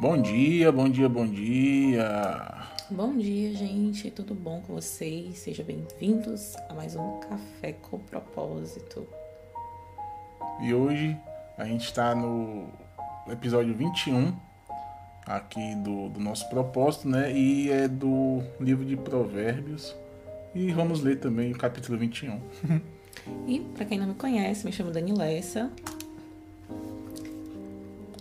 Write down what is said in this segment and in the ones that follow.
Bom dia, bom dia, bom dia. Bom dia, gente. Tudo bom com vocês? Sejam bem-vindos a mais um Café com Propósito. E hoje a gente está no episódio 21 aqui do, do nosso propósito, né? E é do livro de Provérbios. E vamos ler também o capítulo 21. e para quem não me conhece, me chamo Dani Lessa.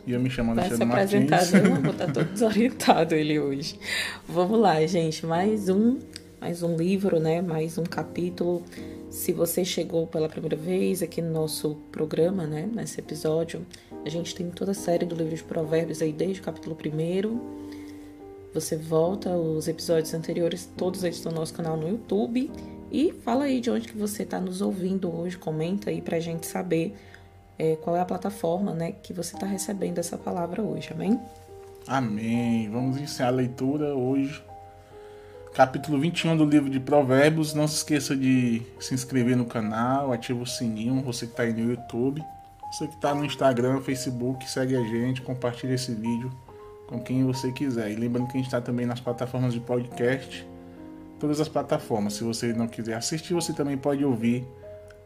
E eu me chamo Vai Alexandre se Martins. apresentar, eu vou estar todo desorientado ele hoje. Vamos lá, gente. Mais um, mais um livro, né? Mais um capítulo. Se você chegou pela primeira vez aqui no nosso programa, né? Nesse episódio, a gente tem toda a série do livro de Provérbios aí desde o capítulo 1. Você volta os episódios anteriores, todos eles estão no nosso canal no YouTube. E fala aí de onde que você está nos ouvindo hoje, comenta aí pra gente saber é, qual é a plataforma né, que você está recebendo essa palavra hoje, amém? Amém. Vamos iniciar a leitura hoje. Capítulo 21 do livro de Provérbios. Não se esqueça de se inscrever no canal, ativa o sininho, você que está aí no YouTube. Você que está no Instagram, Facebook, segue a gente, compartilha esse vídeo com quem você quiser. E lembrando que a gente está também nas plataformas de podcast, todas as plataformas. Se você não quiser assistir, você também pode ouvir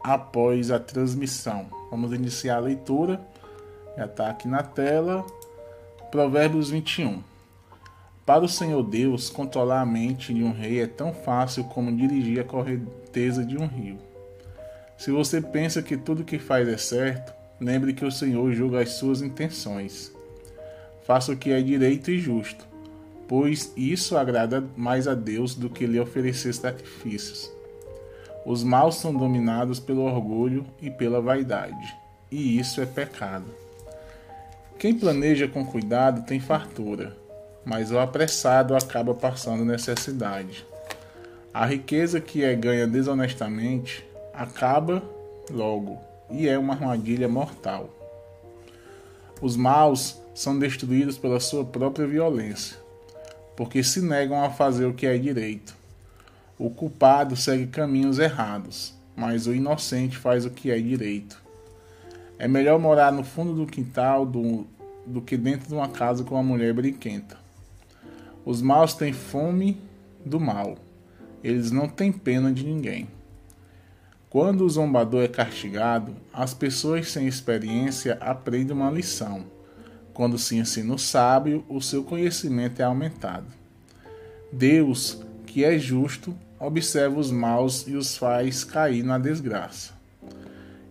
após a transmissão. Vamos iniciar a leitura. Já está aqui na tela. Provérbios 21. Para o Senhor Deus, controlar a mente de um rei é tão fácil como dirigir a correnteza de um rio. Se você pensa que tudo que faz é certo, lembre que o Senhor julga as suas intenções. Faça o que é direito e justo, pois isso agrada mais a Deus do que lhe oferecer sacrifícios. Os maus são dominados pelo orgulho e pela vaidade, e isso é pecado. Quem planeja com cuidado tem fartura, mas o apressado acaba passando necessidade. A riqueza que é ganha desonestamente acaba logo e é uma armadilha mortal. Os maus são destruídos pela sua própria violência, porque se negam a fazer o que é direito. O culpado segue caminhos errados, mas o inocente faz o que é direito. É melhor morar no fundo do quintal do, do que dentro de uma casa com uma mulher brinquenta. Os maus têm fome do mal, eles não têm pena de ninguém. Quando o zombador é castigado, as pessoas sem experiência aprendem uma lição. Quando se ensina o sábio, o seu conhecimento é aumentado. Deus, que é justo, observa os maus e os faz cair na desgraça.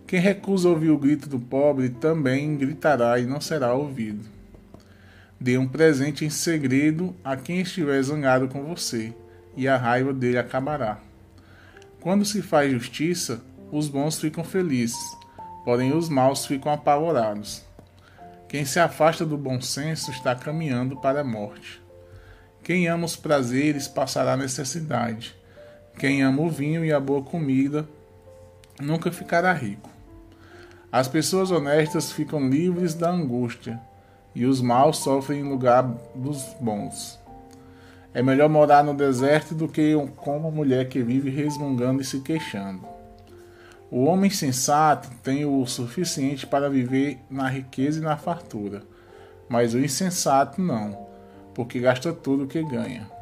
Quem recusa ouvir o grito do pobre também gritará e não será ouvido. Dê um presente em segredo a quem estiver zangado com você, e a raiva dele acabará. Quando se faz justiça, os bons ficam felizes, porém os maus ficam apavorados. Quem se afasta do bom senso está caminhando para a morte. Quem ama os prazeres passará necessidade. Quem ama o vinho e a boa comida nunca ficará rico. As pessoas honestas ficam livres da angústia, e os maus sofrem em lugar dos bons. É melhor morar no deserto do que com uma mulher que vive resmungando e se queixando. O homem sensato tem o suficiente para viver na riqueza e na fartura, mas o insensato não, porque gasta tudo o que ganha.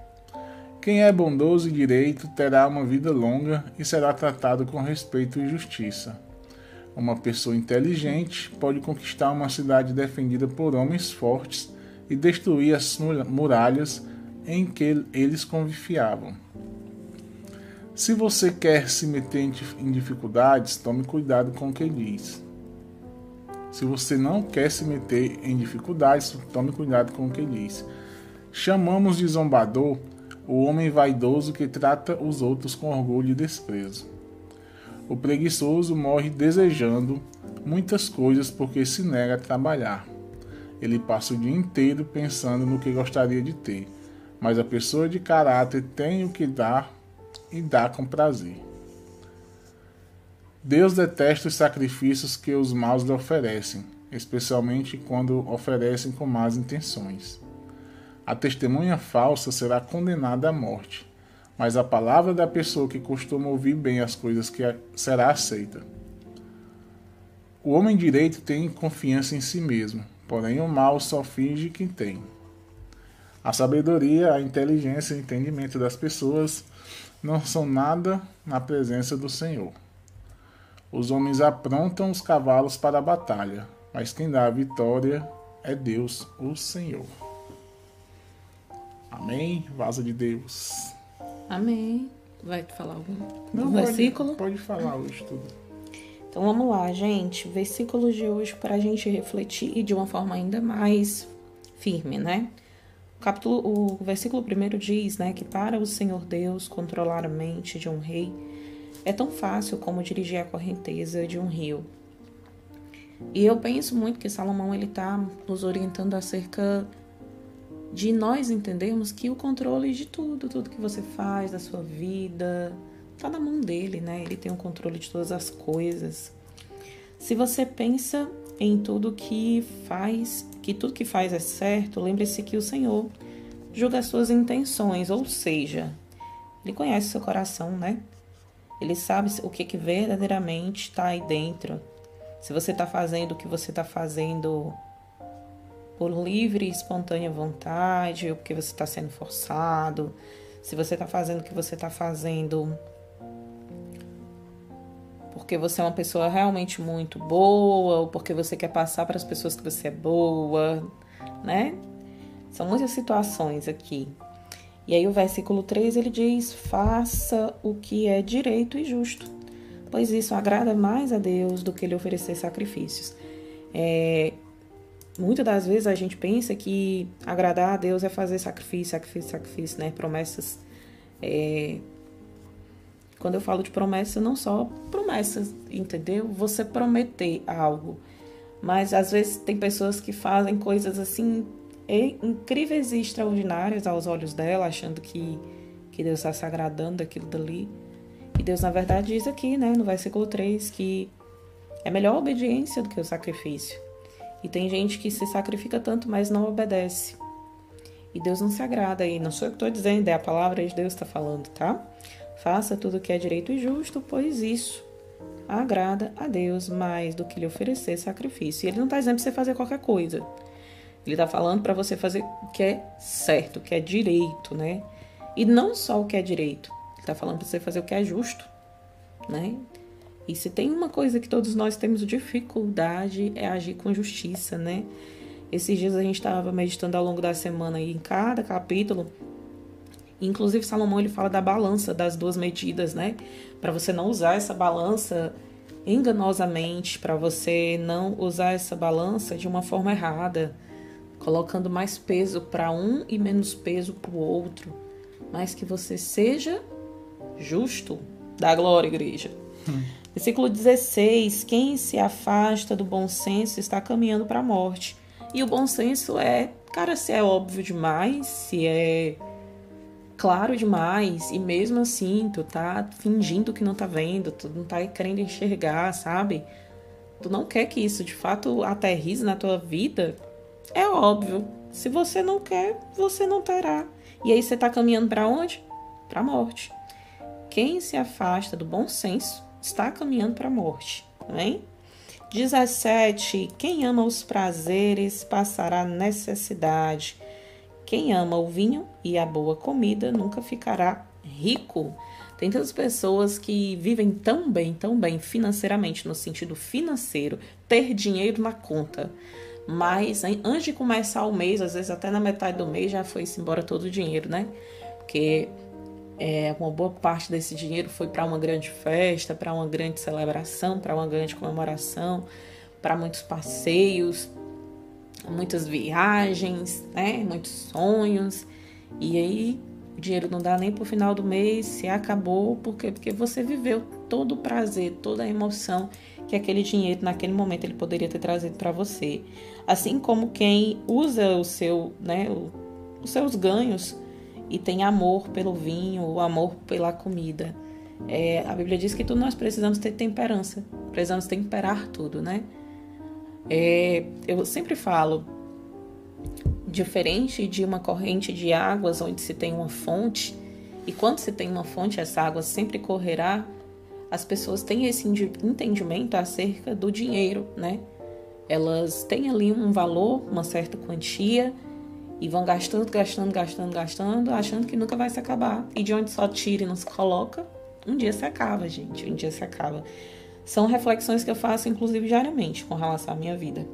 Quem é bondoso e direito terá uma vida longa e será tratado com respeito e justiça. Uma pessoa inteligente pode conquistar uma cidade defendida por homens fortes e destruir as muralhas em que eles confiavam. Se você quer se meter em dificuldades, tome cuidado com o que diz. Se você não quer se meter em dificuldades, tome cuidado com o que diz. Chamamos de zombador o homem vaidoso que trata os outros com orgulho e desprezo. O preguiçoso morre desejando muitas coisas porque se nega a trabalhar. Ele passa o dia inteiro pensando no que gostaria de ter, mas a pessoa de caráter tem o que dar e dá com prazer. Deus detesta os sacrifícios que os maus lhe oferecem, especialmente quando oferecem com más intenções. A testemunha falsa será condenada à morte, mas a palavra da pessoa que costuma ouvir bem as coisas que será aceita. O homem direito tem confiança em si mesmo, porém o mal só finge que tem. A sabedoria, a inteligência e o entendimento das pessoas não são nada na presença do Senhor. Os homens aprontam os cavalos para a batalha, mas quem dá a vitória é Deus, o Senhor. Amém? Vaza de Deus. Amém. Vai falar algum Não, versículo? Pode, pode falar hoje tudo. Então vamos lá, gente. Versículos de hoje para a gente refletir de uma forma ainda mais firme, né? O, capítulo, o versículo primeiro diz, né, que para o Senhor Deus controlar a mente de um rei é tão fácil como dirigir a correnteza de um rio. E eu penso muito que Salomão ele está nos orientando acerca de nós entendermos que o controle de tudo, tudo que você faz da sua vida, está na mão dele, né? Ele tem o controle de todas as coisas. Se você pensa em tudo que faz, que tudo que faz é certo, lembre-se que o Senhor julga as suas intenções, ou seja, ele conhece seu coração, né? Ele sabe o que, que verdadeiramente está aí dentro. Se você está fazendo o que você está fazendo por livre e espontânea vontade, ou porque você está sendo forçado, se você está fazendo o que você está fazendo porque você é uma pessoa realmente muito boa, ou porque você quer passar para as pessoas que você é boa, né? São muitas situações aqui. E aí o versículo 3 ele diz: Faça o que é direito e justo, pois isso agrada mais a Deus do que lhe oferecer sacrifícios. É, muitas das vezes a gente pensa que agradar a Deus é fazer sacrifício, sacrifício, sacrifício, né? Promessas. É, quando eu falo de promessa, não só promessas, entendeu? Você prometer algo. Mas às vezes tem pessoas que fazem coisas assim incríveis e extraordinárias aos olhos dela, achando que, que Deus está se agradando daquilo dali. E Deus, na verdade, diz aqui, né, no versículo 3, que é melhor a obediência do que o sacrifício. E tem gente que se sacrifica tanto, mas não obedece. E Deus não se agrada aí. Não sou eu que estou dizendo, é a palavra de Deus que está falando, tá? Faça tudo o que é direito e justo, pois isso agrada a Deus mais do que lhe oferecer sacrifício. E ele não está dizendo para você fazer qualquer coisa. Ele está falando para você fazer o que é certo, o que é direito, né? E não só o que é direito. Ele está falando para você fazer o que é justo, né? E se tem uma coisa que todos nós temos dificuldade é agir com justiça, né? Esses dias a gente estava meditando ao longo da semana e em cada capítulo, inclusive Salomão ele fala da balança das duas medidas, né? Para você não usar essa balança enganosamente, para você não usar essa balança de uma forma errada colocando mais peso para um e menos peso para o outro, mas que você seja justo. Da glória, igreja. Hum. Versículo 16: Quem se afasta do bom senso está caminhando para a morte. E o bom senso é, cara, se é óbvio demais, se é claro demais, e mesmo assim tu tá fingindo que não tá vendo, tu não tá querendo enxergar, sabe? Tu não quer que isso de fato aterrize na tua vida, é óbvio. Se você não quer, você não terá. E aí você está caminhando para onde? Para a morte. Quem se afasta do bom senso está caminhando para a morte. Amém? 17. Quem ama os prazeres passará necessidade. Quem ama o vinho e a boa comida nunca ficará rico. Tem tantas pessoas que vivem tão bem, tão bem financeiramente, no sentido financeiro, ter dinheiro na conta, mas antes de começar o mês, às vezes até na metade do mês já foi embora todo o dinheiro, né? Porque é, uma boa parte desse dinheiro foi para uma grande festa, para uma grande celebração, para uma grande comemoração, para muitos passeios, muitas viagens, né? Muitos sonhos. E aí o dinheiro não dá nem para o final do mês, se acabou, porque porque você viveu todo o prazer, toda a emoção que aquele dinheiro naquele momento ele poderia ter trazido para você. Assim como quem usa o seu, né, os seus ganhos e tem amor pelo vinho, o amor pela comida. É, a Bíblia diz que tudo nós precisamos ter temperança, precisamos temperar tudo, né? É, eu sempre falo, diferente de uma corrente de águas onde se tem uma fonte, e quando se tem uma fonte, essa água sempre correrá as pessoas têm esse entendimento acerca do dinheiro, né? Elas têm ali um valor, uma certa quantia, e vão gastando, gastando, gastando, gastando, achando que nunca vai se acabar. E de onde só tira e não se coloca, um dia se acaba, gente. Um dia se acaba. São reflexões que eu faço, inclusive, diariamente com relação à minha vida.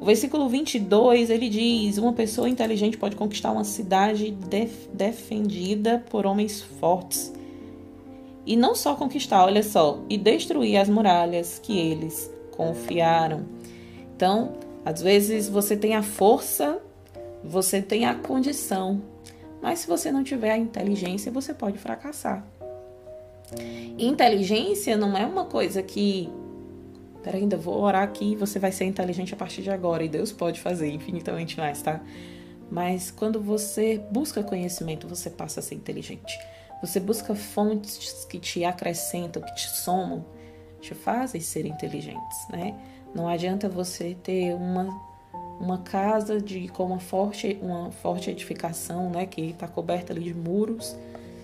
O versículo 22, ele diz: Uma pessoa inteligente pode conquistar uma cidade def defendida por homens fortes. E não só conquistar, olha só, e destruir as muralhas que eles confiaram. Então, às vezes você tem a força, você tem a condição, mas se você não tiver a inteligência, você pode fracassar. Inteligência não é uma coisa que. Peraí, ainda vou orar aqui você vai ser inteligente a partir de agora. E Deus pode fazer infinitamente mais, tá? Mas quando você busca conhecimento, você passa a ser inteligente. Você busca fontes que te acrescentam, que te somam, te fazem ser inteligentes, né? Não adianta você ter uma, uma casa de com uma forte, uma forte edificação, né, que está coberta ali de muros,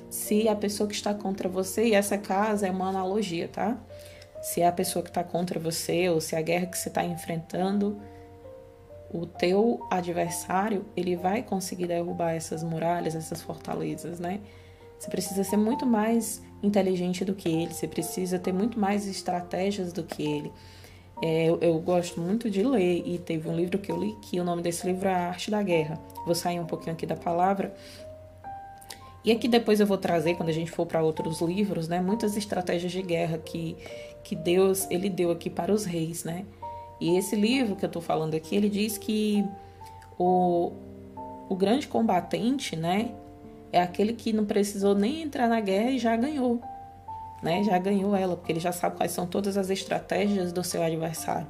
se a pessoa que está contra você, e essa casa é uma analogia, tá? Se é a pessoa que está contra você ou se é a guerra que você está enfrentando, o teu adversário ele vai conseguir derrubar essas muralhas, essas fortalezas, né? Você precisa ser muito mais inteligente do que ele, você precisa ter muito mais estratégias do que ele. É, eu, eu, gosto muito de ler e teve um livro que eu li que o nome desse livro é A Arte da Guerra. Vou sair um pouquinho aqui da palavra. E aqui depois eu vou trazer, quando a gente for para outros livros, né, muitas estratégias de guerra que, que Deus ele deu aqui para os reis, né? E esse livro que eu estou falando aqui, ele diz que o, o grande combatente, né, é aquele que não precisou nem entrar na guerra e já ganhou. Né? Já ganhou ela, porque ele já sabe quais são todas as estratégias do seu adversário.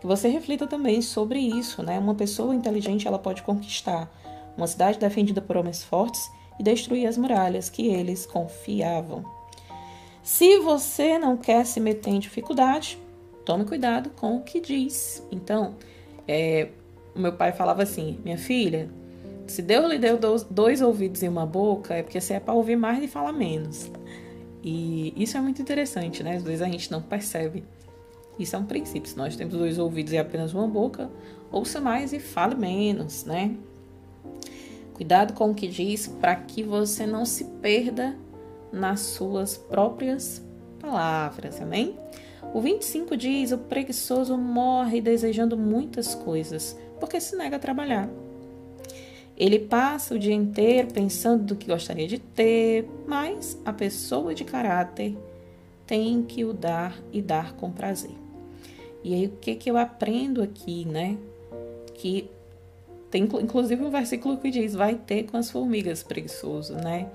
Que você reflita também sobre isso, né? Uma pessoa inteligente ela pode conquistar uma cidade defendida por homens fortes e destruir as muralhas que eles confiavam. Se você não quer se meter em dificuldade, tome cuidado com o que diz. Então, é, meu pai falava assim: minha filha, se Deus lhe deu dois ouvidos e uma boca, é porque você é para ouvir mais e falar menos. E isso é muito interessante, né? Às vezes a gente não percebe. Isso é um princípio. Se nós temos dois ouvidos e apenas uma boca, ouça mais e fale menos, né? Cuidado com o que diz para que você não se perda nas suas próprias palavras, amém? O 25 diz: O preguiçoso morre desejando muitas coisas, porque se nega a trabalhar. Ele passa o dia inteiro pensando do que gostaria de ter, mas a pessoa de caráter tem que o dar e dar com prazer. E aí o que que eu aprendo aqui, né? Que tem inclusive um versículo que diz: vai ter com as formigas preguiçoso, né?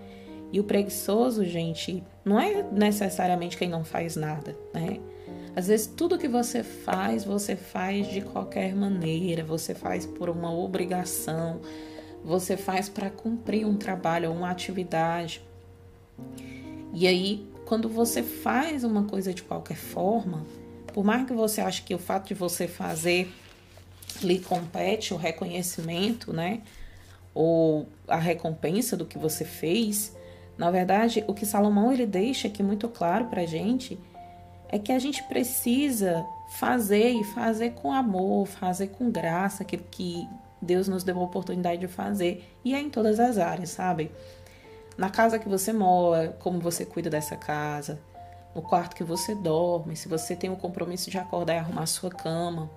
E o preguiçoso, gente, não é necessariamente quem não faz nada, né? Às vezes tudo que você faz, você faz de qualquer maneira, você faz por uma obrigação, você faz para cumprir um trabalho, uma atividade. E aí, quando você faz uma coisa de qualquer forma, por mais que você ache que o fato de você fazer lhe compete o reconhecimento, né? Ou a recompensa do que você fez, na verdade, o que Salomão ele deixa aqui muito claro para gente é que a gente precisa fazer e fazer com amor, fazer com graça aquilo que Deus nos deu a oportunidade de fazer. E é em todas as áreas, sabe? Na casa que você mora, como você cuida dessa casa, no quarto que você dorme, se você tem o compromisso de acordar e arrumar sua cama,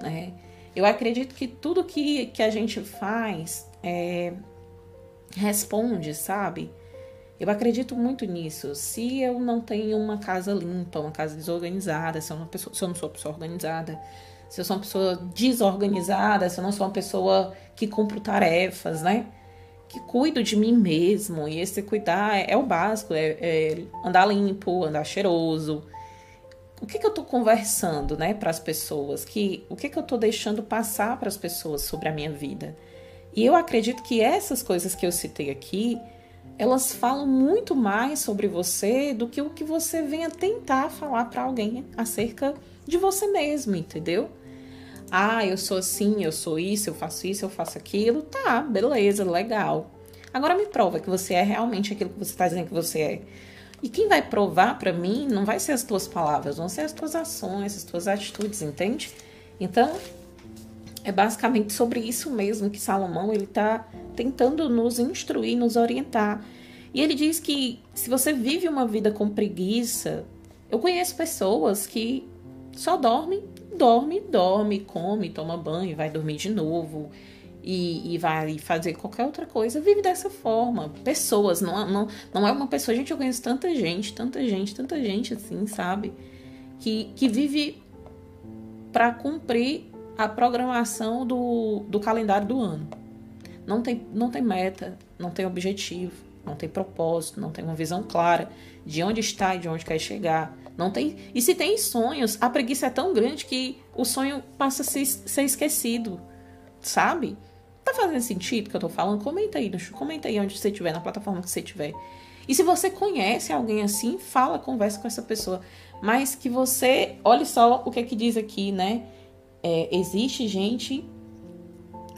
né? Eu acredito que tudo que, que a gente faz é, responde, sabe? Eu acredito muito nisso. Se eu não tenho uma casa limpa, uma casa desorganizada, se eu não sou uma pessoa organizada, se eu sou uma pessoa desorganizada, se eu não sou uma pessoa que cumpro tarefas, né? Que cuido de mim mesmo. E esse cuidar é, é o básico, é, é, andar limpo, andar cheiroso. O que, que eu tô conversando, né, para as pessoas? Que, o que, que eu tô deixando passar para as pessoas sobre a minha vida? E eu acredito que essas coisas que eu citei aqui, elas falam muito mais sobre você do que o que você venha tentar falar para alguém acerca de você mesmo, entendeu? Ah, eu sou assim, eu sou isso, eu faço isso, eu faço aquilo. Tá, beleza, legal. Agora me prova que você é realmente aquilo que você está dizendo que você é. E quem vai provar para mim não vai ser as tuas palavras, vão ser as tuas ações, as tuas atitudes, entende? Então, é basicamente sobre isso mesmo que Salomão ele está tentando nos instruir, nos orientar. E ele diz que se você vive uma vida com preguiça, eu conheço pessoas que só dormem, dorme, dorme, come, toma banho, vai dormir de novo e, e, vai fazer qualquer outra coisa, vive dessa forma. Pessoas, não, não, não é uma pessoa. Gente, eu conheço tanta gente, tanta gente, tanta gente assim, sabe? Que, que vive para cumprir a programação do, do calendário do ano. Não tem, não tem meta, não tem objetivo, não tem propósito, não tem uma visão clara de onde está e de onde quer chegar. Não tem. E se tem sonhos, a preguiça é tão grande que o sonho passa a ser, esquecido, sabe? Tá fazendo sentido que eu tô falando? Comenta aí, comenta aí onde você estiver, na plataforma que você estiver. E se você conhece alguém assim, fala, conversa com essa pessoa. Mas que você, olhe só o que é que diz aqui, né? É, existe gente.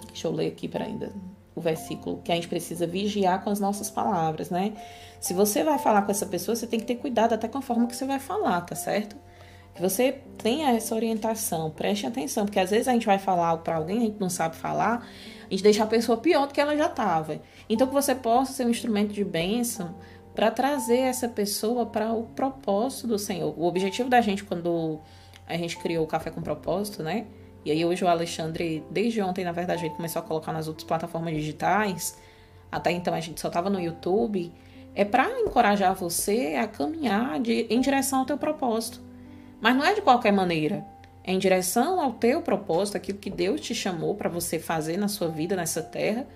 Deixa eu ler aqui para ainda o versículo, que a gente precisa vigiar com as nossas palavras, né? Se você vai falar com essa pessoa, você tem que ter cuidado até com a forma que você vai falar, tá certo? Que você tenha essa orientação, preste atenção, porque às vezes a gente vai falar para alguém, a gente não sabe falar, a gente deixa a pessoa pior do que ela já estava. Então que você possa ser um instrumento de bênção para trazer essa pessoa para o propósito do Senhor. O objetivo da gente quando a gente criou o Café com Propósito, né? E aí hoje o Alexandre, desde ontem, na verdade, ele começou a colocar nas outras plataformas digitais. Até então a gente só estava no YouTube. É para encorajar você a caminhar de, em direção ao teu propósito. Mas não é de qualquer maneira. É em direção ao teu propósito, aquilo que Deus te chamou para você fazer na sua vida, nessa terra,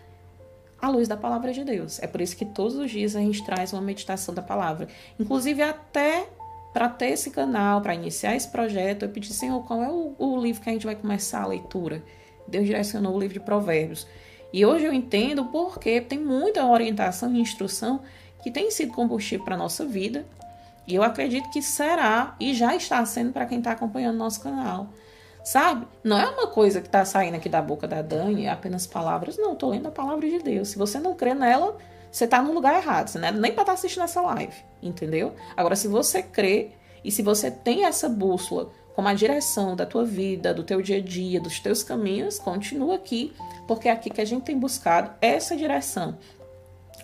à luz da palavra de Deus. É por isso que todos os dias a gente traz uma meditação da palavra. Inclusive até para ter esse canal, para iniciar esse projeto, eu pedi, Senhor, qual é o, o, livro que a gente vai começar a leitura? Deus direcionou o livro de Provérbios. E hoje eu entendo porque tem muita orientação e instrução que tem sido combustível para a nossa vida. E eu acredito que será e já está sendo para quem está acompanhando nosso canal. Sabe? Não é uma coisa que está saindo aqui da boca da Dani, apenas palavras. Não, estou lendo a palavra de Deus. Se você não crê nela, você está no lugar errado. Você não é nem para estar tá assistindo essa live, entendeu? Agora, se você crê e se você tem essa bússola como a direção da tua vida, do teu dia a dia, dos teus caminhos, continua aqui, porque é aqui que a gente tem buscado essa direção,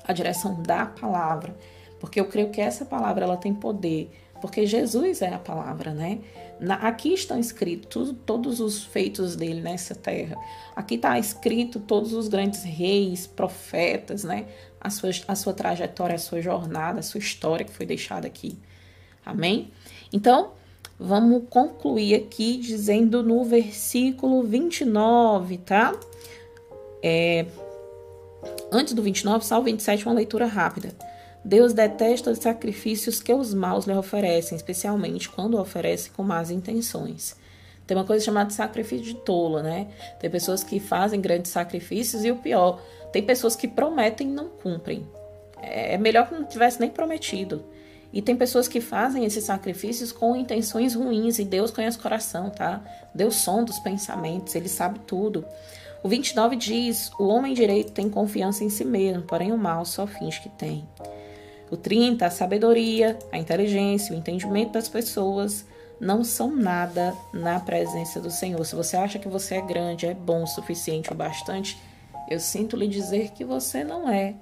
a direção da palavra, porque eu creio que essa palavra ela tem poder, porque Jesus é a palavra, né? Na, aqui estão escritos todos os feitos dele nessa terra. Aqui está escrito todos os grandes reis, profetas, né? A sua, a sua trajetória, a sua jornada, a sua história que foi deixada aqui. Amém? Então, vamos concluir aqui dizendo no versículo 29, tá? É, antes do 29, só o 27, uma leitura rápida. Deus detesta os sacrifícios que os maus lhe oferecem, especialmente quando oferecem com más intenções. Tem uma coisa chamada sacrifício de tolo, né? Tem pessoas que fazem grandes sacrifícios e o pior, tem pessoas que prometem e não cumprem. É melhor que não tivesse nem prometido. E tem pessoas que fazem esses sacrifícios com intenções ruins e Deus conhece o coração, tá? Deus sonda os pensamentos, ele sabe tudo. O 29 diz: O homem direito tem confiança em si mesmo, porém o mal só finge que tem. O 30, a sabedoria, a inteligência, o entendimento das pessoas não são nada na presença do Senhor. Se você acha que você é grande, é bom o suficiente ou bastante, eu sinto lhe dizer que você não é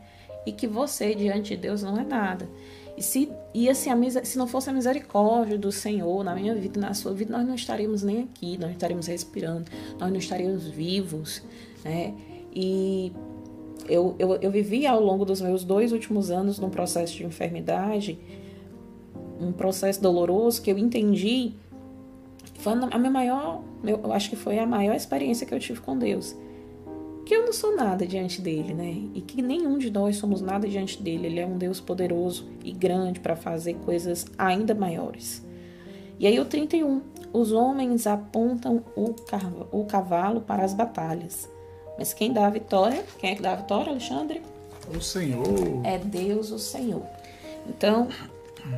e que você diante de Deus não é nada. E se, e assim, a, se não fosse a misericórdia do Senhor na minha vida, na sua vida, nós não estaríamos nem aqui, nós não estaríamos respirando, nós não estaríamos vivos, né? E eu, eu, eu vivi ao longo dos meus dois últimos anos num processo de enfermidade, um processo doloroso que eu entendi, foi a minha maior, eu acho que foi a maior experiência que eu tive com Deus que eu não sou nada diante dele, né? E que nenhum de nós somos nada diante dele. Ele é um Deus poderoso e grande para fazer coisas ainda maiores. E aí o 31, os homens apontam o cavalo para as batalhas. Mas quem dá a vitória? Quem é que dá a vitória, Alexandre? O Senhor. É Deus, o Senhor. Então,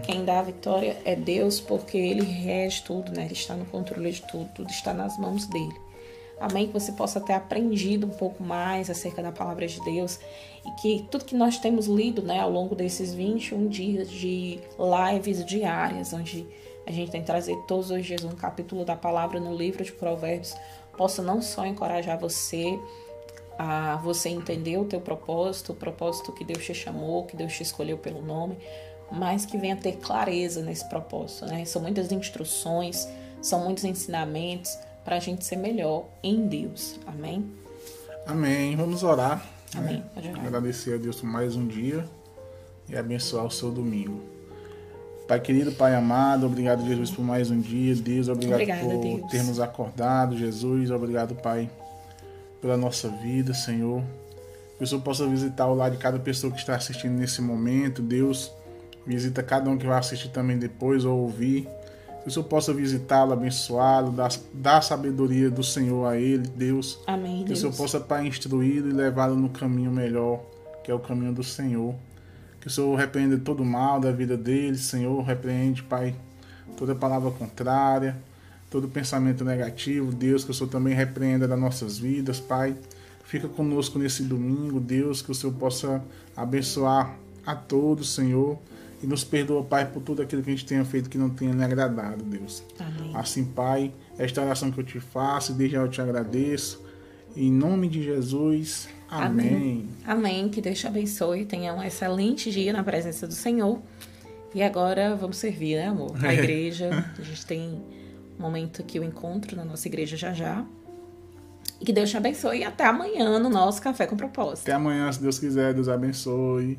quem dá a vitória é Deus, porque Ele rege tudo, né? Ele está no controle de tudo, tudo está nas mãos dele. Amém? Que você possa ter aprendido um pouco mais acerca da palavra de Deus e que tudo que nós temos lido né, ao longo desses 21 dias de lives diárias, onde a gente tem trazido todos os dias um capítulo da palavra no livro de Provérbios, possa não só encorajar você a você entender o teu propósito, o propósito que Deus te chamou, que Deus te escolheu pelo nome, mas que venha ter clareza nesse propósito, né? São muitas instruções, são muitos ensinamentos para a gente ser melhor em Deus. Amém? Amém. Vamos orar. Né? Amém. Né? Agradecer a Deus por mais um dia e abençoar o seu domingo. Pai querido, Pai amado, obrigado, Jesus, por mais um dia. Deus, obrigado Obrigada, por Deus. termos acordado. Jesus, obrigado, Pai, pela nossa vida, Senhor. Que o Senhor possa visitar o lado de cada pessoa que está assistindo nesse momento. Deus, visita cada um que vai assistir também depois ou ouvir. Que o Senhor possa visitá-lo, abençoá-lo, dar, dar a sabedoria do Senhor a ele, Deus. Amém. Que Deus. o Senhor possa, Pai, instruí-lo e levá-lo no caminho melhor, que é o caminho do Senhor. Que o Senhor repreenda todo o mal da vida dele, Senhor. Repreende, Pai, toda palavra contrária todo pensamento negativo, Deus, que o Senhor também repreenda das nossas vidas, Pai. Fica conosco nesse domingo, Deus, que o Senhor possa abençoar a todos, Senhor, e nos perdoa, Pai, por tudo aquilo que a gente tenha feito que não tenha lhe agradado, Deus. Amém. Assim, Pai, esta oração que eu te faço, desde já eu te agradeço. Em nome de Jesus, amém. Amém. amém. Que Deus te abençoe. Tenha um excelente dia na presença do Senhor. E agora vamos servir, né, amor? A igreja. A gente tem momento que eu encontro na nossa igreja já já. E que Deus te abençoe e até amanhã no nosso Café com Propósito. Até amanhã, se Deus quiser, Deus abençoe.